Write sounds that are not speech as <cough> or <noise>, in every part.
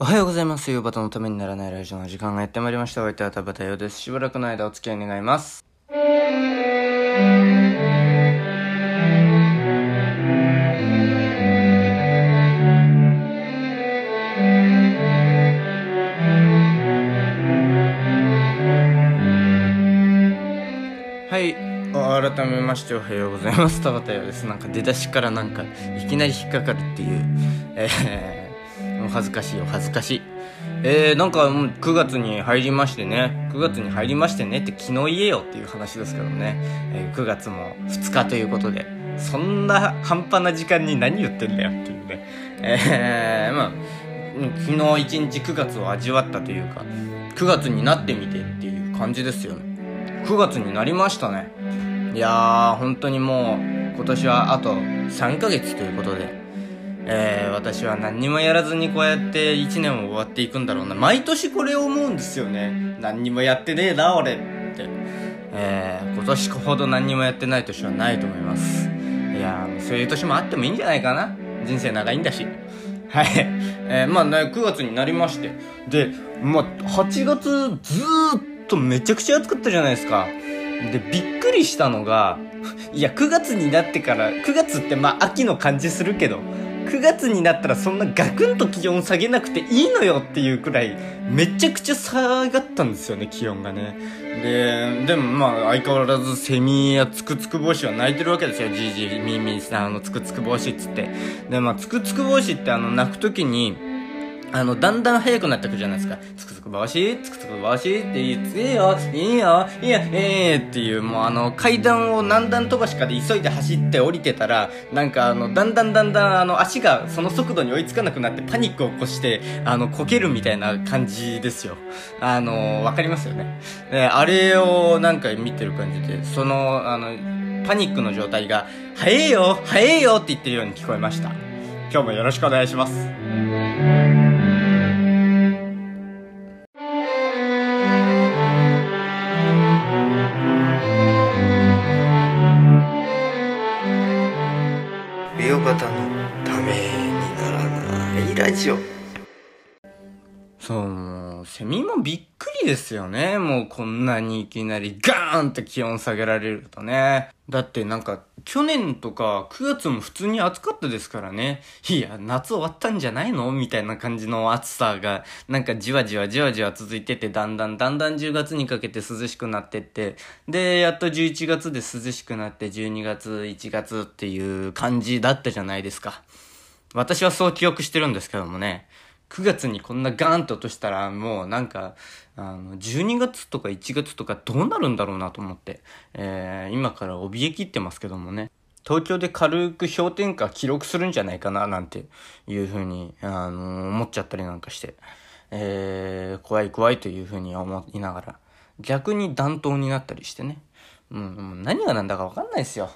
おはようございます。夕方のためにならないラジオの時間がやってまいりました。お相手は田畑洋です。しばらくの間お付き合い願います。はい。改めましておはようございます。田畑洋です。なんか出だしからなんかいきなり引っかかるっていう、えー、恥ずかしいお恥ずかしい。えー、なんかもう9月に入りましてね、9月に入りましてねって昨日言えよっていう話ですけどね、えー、9月も2日ということで、そんな半端な時間に何言ってんだよっていうね、えー、まあ、昨日一日9月を味わったというか、9月になってみてっていう感じですよね。9月になりましたね。いやー、本当にもう今年はあと3ヶ月ということで、えー、私は何にもやらずにこうやって1年を終わっていくんだろうな。毎年これを思うんですよね。何にもやってねえな、俺って。えー、今年ほど何にもやってない年はないと思います。いやー、そういう年もあってもいいんじゃないかな。人生長いんだし。はい。えー、まあね、9月になりまして。で、まあ、8月ずーっとめちゃくちゃ暑かったじゃないですか。で、びっくりしたのが、いや、9月になってから、9月ってまあ秋の感じするけど、9月になったらそんなガクンと気温下げなくていいのよっていうくらい、めちゃくちゃ下がったんですよね、気温がね。で、でもまあ相変わらずセミやつくつく帽子は泣いてるわけですよ、じいじい、みみさん、あの、つくつく帽子っつって。で、まあつくつく帽子ってあの、泣くときに、あの、だんだん速くなってくるじゃないですか。つくつく帽子つくつく帽子って言って、いいよ、いいよ、いいよ、ええー、っていう、もうあの、階段を何段飛ばしかで急いで走って降りてたら、なんかあの、だんだんだんだんあの、足がその速度に追いつかなくなってパニックを起こして、あの、こけるみたいな感じですよ。あの、わかりますよね。で、あれをなんか見てる感じで、その、あの、パニックの状態が、早えよ早えよって言ってるように聞こえました。今日もよろしくお願いします。ラジオそう、もう、セミもびっくりですよね。もうこんなにいきなりガーンって気温下げられるとね。だってなんか、去年とか9月も普通に暑かったですからね。いや、夏終わったんじゃないの？みたいな感じの暑さが、なんかじわじわじわじわ続いてて、だんだんだんだん10月にかけて涼しくなってって、で、やっと11月で涼しくなって12月、1月っていう感じだったじゃないですか。私はそう記憶してるんですけどもね。9月にこんなガーンと落としたらもうなんか、あの、12月とか1月とかどうなるんだろうなと思って、えー、今から怯えきってますけどもね。東京で軽く氷点下記録するんじゃないかななんていうふうに、あの思っちゃったりなんかして、えー、怖い怖いというふうに思いながら、逆に暖冬になったりしてね。うん、何が何だかわかんないですよ。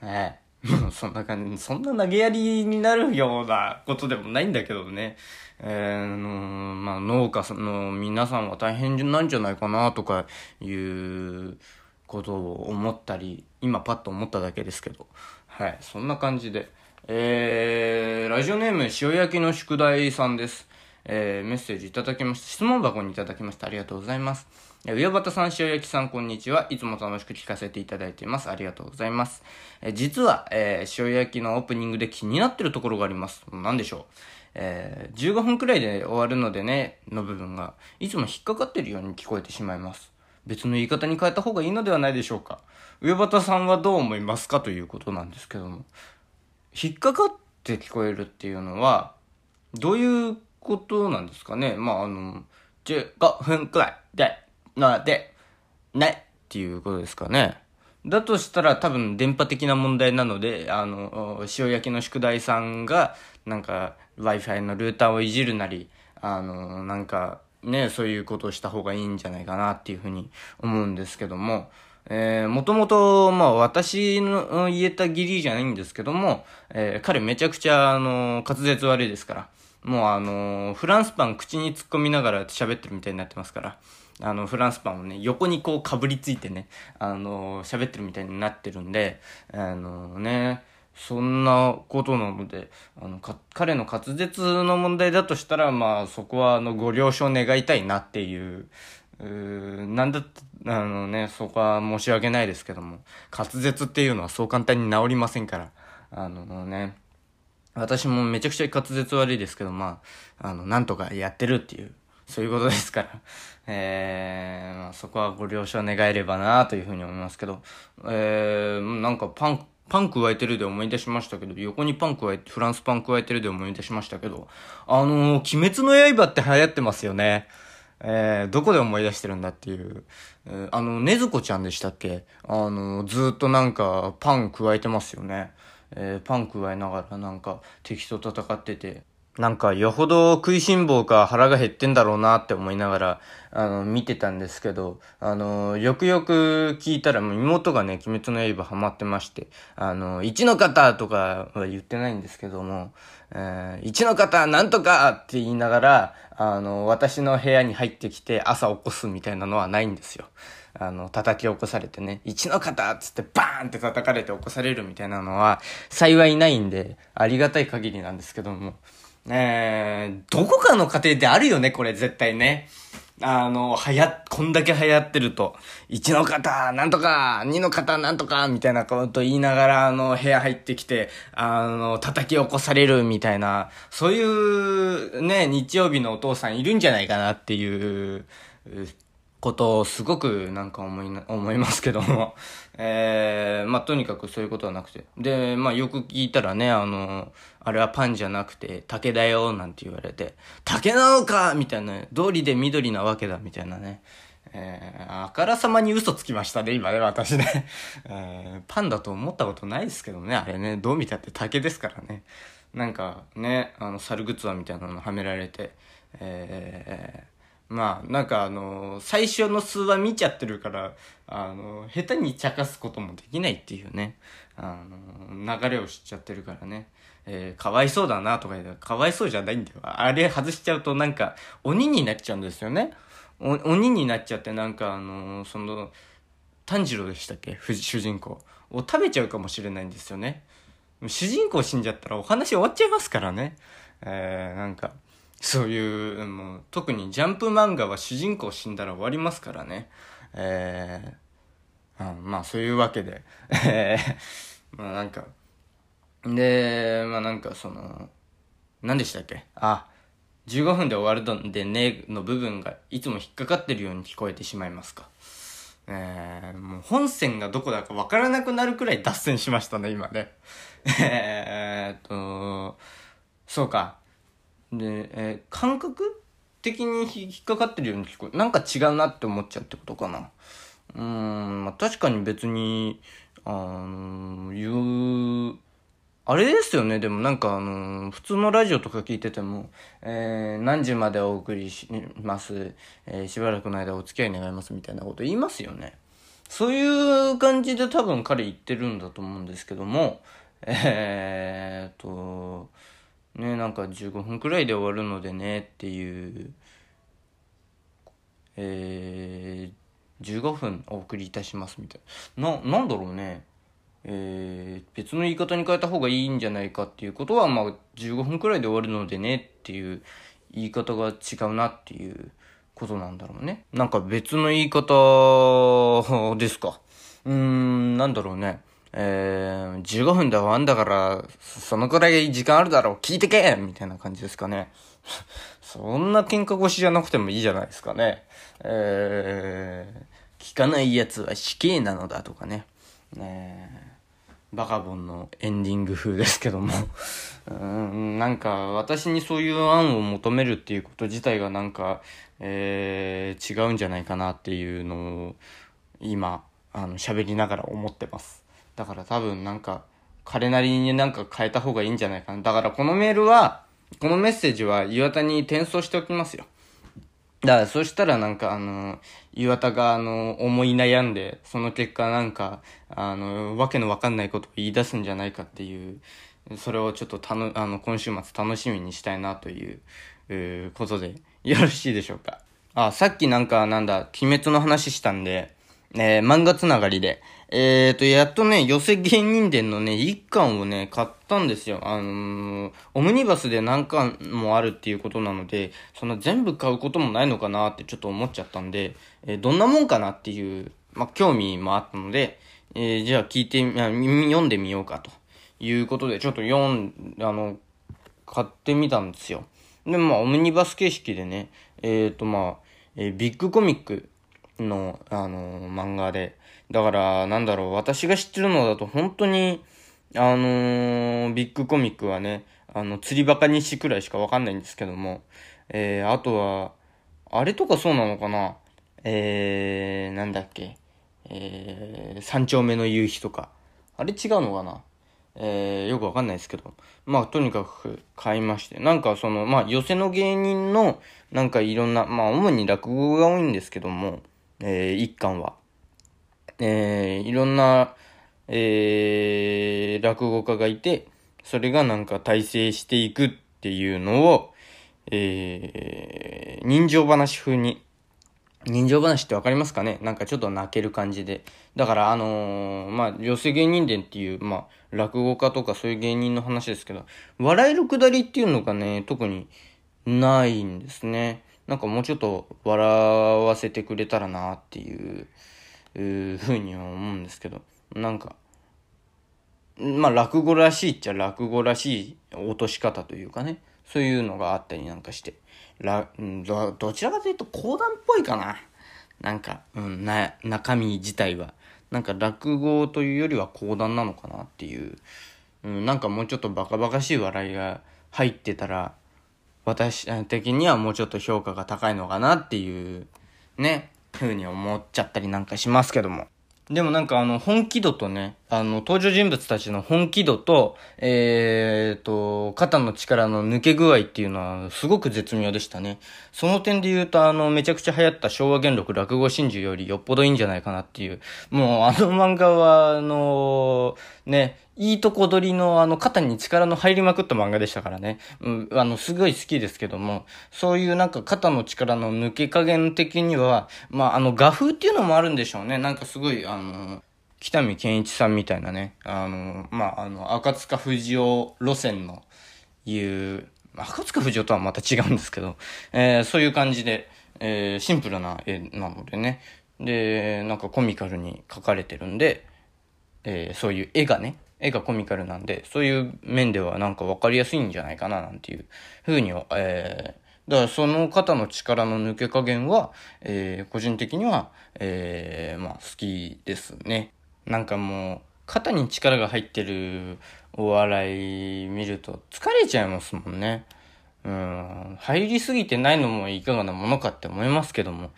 ええもう <laughs> そんな感じ、そんな投げやりになるようなことでもないんだけどね。えー、のまあ、農家の皆さんは大変なんじゃないかなとかいうことを思ったり、今パッと思っただけですけど。はい、そんな感じで。えー、ラジオネーム塩焼きの宿題さんです。えー、メッセージいただきました。質問箱にいただきました。ありがとうございます。え上端さん、塩焼きさん、こんにちは。いつも楽しく聞かせていただいています。ありがとうございます。え実は、えー塩焼きのオープニングで気になってるところがあります。何でしょう？えー15分くらいで終わるのでね、の部分が、いつも引っかかってるように聞こえてしまいます。別の言い方に変えた方がいいのではないでしょうか。上端さんはどう思いますか？ということなんですけども。引っかかって聞こえるっていうのは、どういうことなんですかね？まあ、あの、15分くらいで、ので、ね、っていうことですかね。だとしたら多分電波的な問題なので、あの、塩焼きの宿題さんが、なんか Wi-Fi のルーターをいじるなり、あの、なんかね、そういうことをした方がいいんじゃないかなっていうふうに思うんですけども、えー、もともと、まあ私の言えた義理じゃないんですけども、えー、彼めちゃくちゃ、あの、滑舌悪いですから、もうあの、フランスパン口に突っ込みながら喋ってるみたいになってますから、あの、フランスパンをね、横にこうかぶりついてね、あの、喋ってるみたいになってるんで、あのね、そんなことなので、あの、か、彼の滑舌の問題だとしたら、まあ、そこは、あの、ご了承願いたいなっていう、うなんだ、あのね、そこは申し訳ないですけども、滑舌っていうのはそう簡単に治りませんから、あのね、私もめちゃくちゃ滑舌悪いですけど、まあ、あの、なんとかやってるっていう、そういうことですから、<laughs> えー、まあ、そこはご了承願えればなというふうに思いますけど、えー、なんかパン、パン加えてるで思い出しましたけど、横にパン加えて、フランスパン加えてるで思い出しましたけど、あのー、鬼滅の刃って流行ってますよね。えー、どこで思い出してるんだっていう。えー、あの、ねずこちゃんでしたっけ？あの、ずっとなんか、パン加えてますよね。えー、パン加えながらなんか、敵と戦ってて。なんか、よほど食いしん坊か腹が減ってんだろうなって思いながら、あの、見てたんですけど、あの、よくよく聞いたら、妹がね、鬼滅の刃ハマってまして、あの、一の方とかは言ってないんですけども、えー、一の方なんとかって言いながら、あの、私の部屋に入ってきて朝起こすみたいなのはないんですよ。あの、叩き起こされてね、一の方っつってバーンって叩かれて起こされるみたいなのは幸いないんで、ありがたい限りなんですけども、えー、どこかの家庭であるよね、これ絶対ね。あの、はや、こんだけ流行ってると、1の方、なんとか、2の方、なんとか、みたいなこと言いながら、あの、部屋入ってきて、あの、叩き起こされるみたいな、そういう、ね、日曜日のお父さんいるんじゃないかなっていう、ことをすごくなんか思いな、思いますけども。<laughs> えー、まあ、とにかくそういうことはなくて。で、まあ、よく聞いたらね、あの、あれはパンじゃなくて竹だよ、なんて言われて、竹なのかみたいな、通りで緑なわけだ、みたいなね。えー、あからさまに嘘つきましたね、今ね、私ね。<laughs> えー、パンだと思ったことないですけどね、あれね、どう見たって竹ですからね。なんかね、あの、猿グツワみたいなのはめられて、えー、まあ、なんかあの、最初の数話見ちゃってるから、あの、下手に茶化すこともできないっていうね、あの、流れを知っちゃってるからね。えー、かわいそうだなとか言ったら、かわいそうじゃないんだよ。あれ外しちゃうとなんか、鬼になっちゃうんですよね。鬼になっちゃってなんかあの、その、炭治郎でしたっけ？主人公。を食べちゃうかもしれないんですよね。主人公死んじゃったらお話終わっちゃいますからね。えー、なんか、そういう、もう、特にジャンプ漫画は主人公死んだら終わりますからね。えー、うん、まあそういうわけで、えー、まあなんか、で、まあなんかその、何でしたっけ？あ、15分で終わるのでねの部分がいつも引っかかってるように聞こえてしまいますか。えー、もう本線がどこだかわからなくなるくらい脱線しましたね、今ね。<laughs> えーっと、そうか。で、えー、感覚的に引っかかってるように聞こえ、なんか違うなって思っちゃうってことかな。うん、まあ、確かに別に、あの言う、あれですよね、でもなんかあのー、普通のラジオとか聞いてても、えー、何時までお送りします、えー、しばらくの間お付き合い願いますみたいなこと言いますよね。そういう感じで多分彼言ってるんだと思うんですけども、えー、っと、ね、なんか15分くらいで終わるのでねっていう、えー、15分お送りいたしますみたいな。な、なんだろうね。えー、別の言い方に変えた方がいいんじゃないかっていうことは、まあ、15分くらいで終わるのでねっていう言い方が違うなっていうことなんだろうね。なんか別の言い方ですか？うーん、なんだろうね。えー、15分で終わんだから、そのくらい時間あるだろう、聞いてけみたいな感じですかね。<laughs> そんな喧嘩腰じゃなくてもいいじゃないですかね。えー、聞かない奴は死刑なのだとかね。ねバカボンのエンディング風ですけども <laughs> うん、なんか私にそういう案を求めるっていうこと自体がなんか、えー、違うんじゃないかなっていうのを今、あの、喋りながら思ってます。だから多分なんか、彼なりになんか変えた方がいいんじゃないかな。だからこのメールは、このメッセージは岩田に転送しておきますよ。だからそしたらなんかあの、岩田があの、思い悩んで、その結果なんか、あの、わけのわかんないことを言い出すんじゃないかっていう、それをちょっとたの、あの、今週末楽しみにしたいなという、うことで、よろしいでしょうか。あ、さっきなんかなんだ、鬼滅の話したんで、えー、漫画つながりで、えーと、やっとね、寄せ芸人伝のね、一巻をね、買ったんですよ。あのー、オムニバスで何巻もあるっていうことなので、そんな全部買うこともないのかなってちょっと思っちゃったんで、えー、どんなもんかなっていう、まあ、興味もあったので、えー、じゃあ聞いて、読んでみようかということで、ちょっと読ん、あの、買ってみたんですよ。で、まあ、オムニバス形式でね、えっ、と、まあ、え、ビッグコミックの、あの、漫画で、だから、なんだろう、私が知ってるのだと本当に、あのー、ビッグコミックはね、あの、釣りバカ日誌くらいしかわかんないんですけども、えー、あとは、あれとかそうなのかなえー、なんだっけ、えー、三丁目の夕日とか。あれ違うのかなえー、よくわかんないですけど。まあ、とにかく買いまして。なんかその、まあ、寄せの芸人の、なんかいろんな、まあ、主に落語が多いんですけども、えー、一巻は。えー、いろんな、えー、落語家がいて、それがなんか大成していくっていうのを、えー、人情話風に人情話ってわかりますかね？なんかちょっと泣ける感じで。だからあのー、まあ、寄せ芸人伝っていう、まあ、落語家とかそういう芸人の話ですけど、笑えるくだりっていうのがね、特にないんですね。なんかもうちょっと笑わせてくれたらなっていう、うふうには思うんですけど、なんか、まあ、落語らしいっちゃ落語らしい落とし方というかね、そういうのがあったりなんかして。ら、ど、どちらかというと講談っぽいかな。なんか、うん、な、中身自体は。なんか落語というよりは講談なのかなっていう。うん、なんかもうちょっとバカバカしい笑いが入ってたら、私的にはもうちょっと評価が高いのかなっていう、ね、ふうに思っちゃったりなんかしますけども。でもなんかあの、本気度とね、あの、登場人物たちの本気度と、えーと、肩の力の抜け具合っていうのはすごく絶妙でしたね。その点で言うとあの、めちゃくちゃ流行った昭和元禄落語真珠よりよっぽどいいんじゃないかなっていう。もうあの漫画はあの、ね、いいとこ取りのあの肩に力の入りまくった漫画でしたからね。うん、あの、すごい好きですけども、そういうなんか肩の力の抜け加減的には、まあ、あの、画風っていうのもあるんでしょうね。なんかすごい、あの、北見健一さんみたいなね、あの、まあ、あの、赤塚不二夫路線のいう、赤塚不二夫とはまた違うんですけど、えー、そういう感じで、えー、シンプルな絵なのでね。で、なんかコミカルに描かれてるんで、えー、そういう絵がね、絵がコミカルなんで、そういう面ではなんかわかりやすいんじゃないかななんていうふうには、えー、だからその方の力の抜け加減は、えー、個人的には、えー、まあ好きですね。なんかもう、肩に力が入ってるお笑い見ると疲れちゃいますもんね。うん、入りすぎてないのもいかがなものかって思いますけども。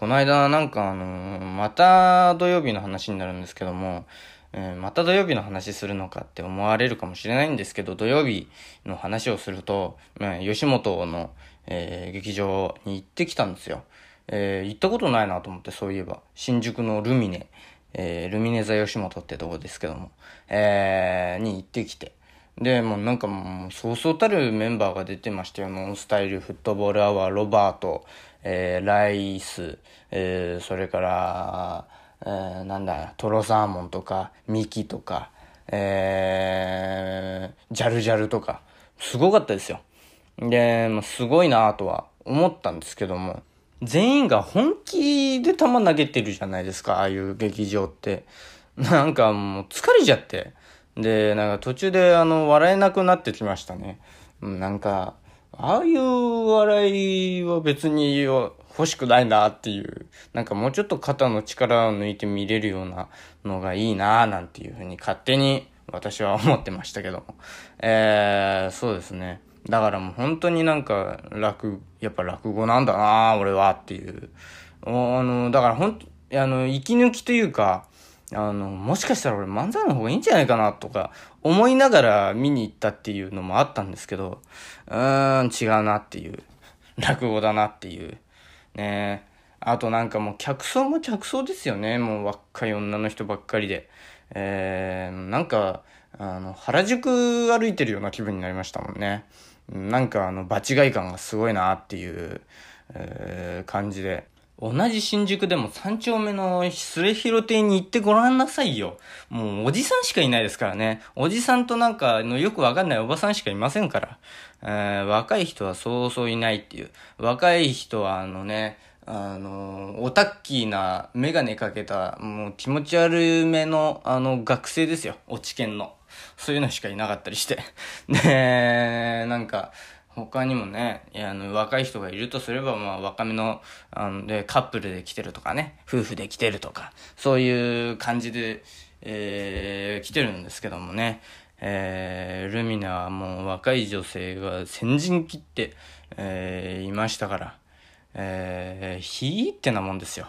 この間なんかあのまた土曜日の話になるんですけども、えー、また土曜日の話するのかって思われるかもしれないんですけど、土曜日の話をすると、えー、吉本の、えー、劇場に行ってきたんですよ。えー、行ったことないなと思って、そういえば。新宿のルミネ、えー、ルミネ座吉本ってとこですけども、えー、に行ってきて。で、もうなんかもう、そうそうたるメンバーが出てましたよ。ノンスタイル、フットボールアワー、ロバート、えー、ライス、えー、それから、えー、なんだ、トロサーモンとか、ミキとか、えー、ジャルジャルとか、すごかったですよ。で、まあ、すごいなとは思ったんですけども、全員が本気で球投げてるじゃないですか、ああいう劇場って。なんかもう疲れちゃって。で、なんか途中であの、笑えなくなってきましたね。なんか、ああいう笑いは別に欲しくないなっていう、なんかもうちょっと肩の力を抜いて見れるようなのがいいななんていうふうに勝手に私は思ってましたけども。えー、そうですね。だからもう本当になんか楽、やっぱ落語なんだな俺はっていう。あの、だから本当、あの、息抜きというか、あの、もしかしたら俺漫才の方がいいんじゃないかなとか思いながら見に行ったっていうのもあったんですけど、うーん、違うなっていう。落語だなっていう。ねあとなんかもう客層も客層ですよね。もう若い女の人ばっかりで。えー、なんか、あの、原宿歩いてるような気分になりましたもんね。なんかあの、場違い感がすごいなっていう、えー、感じで。同じ新宿でも三丁目の末広亭に行ってごらんなさいよ。もうおじさんしかいないですからね。おじさんとなんかのよくわかんないおばさんしかいませんから。えー、若い人はそうそういないっていう。若い人はあのね、あの、オタッキーなメガネかけた、もう気持ち悪めの、あの、学生ですよ。落ち研の。そういうのしかいなかったりして。で、なんか、他にもね、あの、若い人がいるとすれば、まあ、若めの、あの、で、カップルで来てるとかね、夫婦で来てるとか、そういう感じで、えー、来てるんですけどもね、えー、ルミナはもう若い女性が先陣切って、えー、いましたから、えー、ひーってなもんですよ。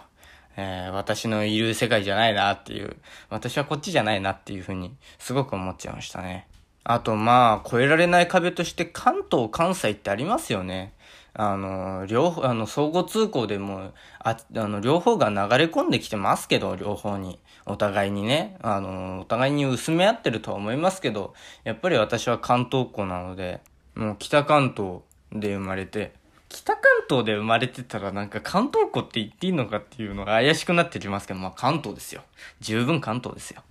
えー、私のいる世界じゃないなっていう、私はこっちじゃないなっていうふうに、すごく思っちゃいましたね。あと、まあ、越えられない壁として関東、関西ってありますよね。あの、両方、あの、相互通行でも、あ、あの、両方が流れ込んできてますけど、両方に。お互いにね、あの、お互いに薄め合ってるとは思いますけど、やっぱり私は関東っ子なので、もう北関東で生まれて、北関東で生まれてたらなんか関東湖って言っていいのかっていうのが怪しくなってきますけど、まあ関東ですよ。十分関東ですよ。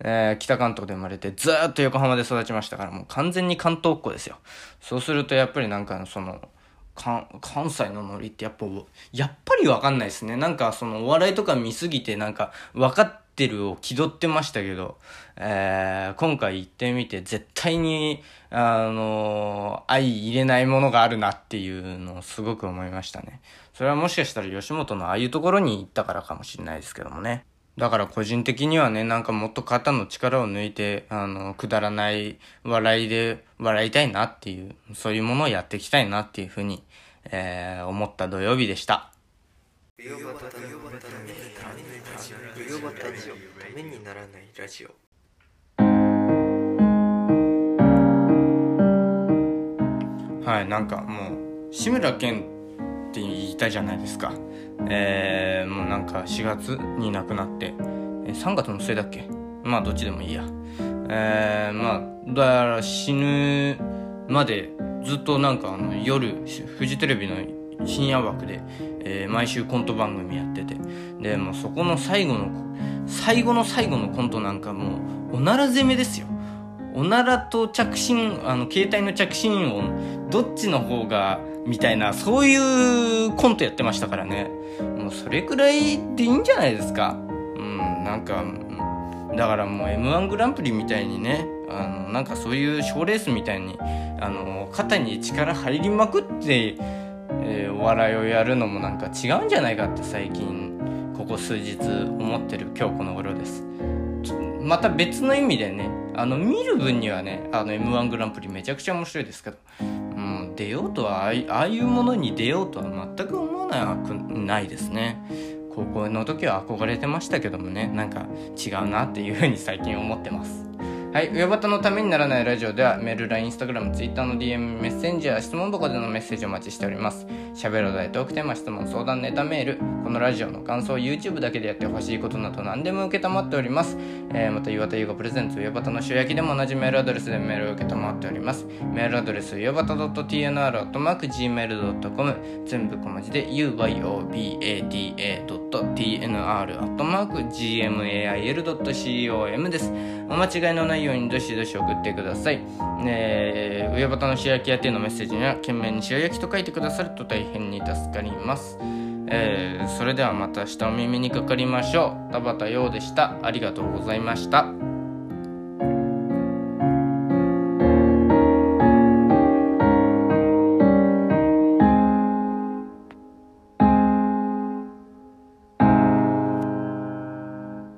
えー、北関東で生まれてずーっと横浜で育ちましたからもう完全に関東っ子ですよ。そうするとやっぱりなんかその、関西のノリってやっぱ、やっぱりわかんないですね。なんかそのお笑いとか見すぎてなんか分かってるを気取ってましたけど、えー、今回行ってみて絶対に、あのー、相入れないものがあるなっていうのをすごく思いましたね。それはもしかしたら吉本のああいうところに行ったからかもしれないですけどもね。だから個人的にはね、なんかもっと肩の力を抜いて、あの、くだらない笑いで笑いたいなっていう、そういうものをやっていきたいなっていうふうに、えー、思った土曜日でした。ためにならないラジオ。はいなんかもう志村けんって言いたじゃないですか。えー、もうなんか4月に亡くなって。3月の末だっけ？まあどっちでもいいや。えー、まあだから死ぬまでずっとなんかあの夜フジテレビの深夜枠で、えー、毎週コント番組やってて。でもうそこの最後の最後の最後のコントなんかもうおなら攻めですよ。おならと着信あの携帯の着信音どっちの方がみたいなそういうコントやってましたからね。もうそれくらいでいいんじゃないですか。うんなんかだからもう m 1グランプリみたいにねあのなんかそういう賞レースみたいにあの肩に力入りまくってえー、お笑いをやるのもなんか違うんじゃないかって最近ここ数日思ってる今日この頃です。また別の意味でねあの見る分にはねあの m 1グランプリめちゃくちゃ面白いですけど、うん、出ようとはああいうものに出ようとは全く思わなくないですね。高校の時は憧れてましたけどもねなんか違うなっていうふうに最近思ってます。はい。上端のためにならないラジオでは、メール、LINE、Instagram、Twitter の DM、メッセンジャー、質問箱でのメッセージをお待ちしております。喋る題、トークテーマ、質問、相談、ネタメール、このラジオの感想、YouTube だけでやってほしいことなど何でも受けたまっております。えー、また、岩田優子プレゼンツ、上端の塩焼きでも同じメールアドレスでメールを受けたまっております。メールアドレス、上端 .tnr.gmail.com 全部小文字で、uyobada.tnr.gmail.com です。お間違いのないようにどしどし送ってください。えー、上端の塩焼き屋てのメッセージには懸命に塩焼きと書いてくださると大変に助かります。えー、それではまた明日お耳にかかりましょう。田畑陽でした。ありがとうございました。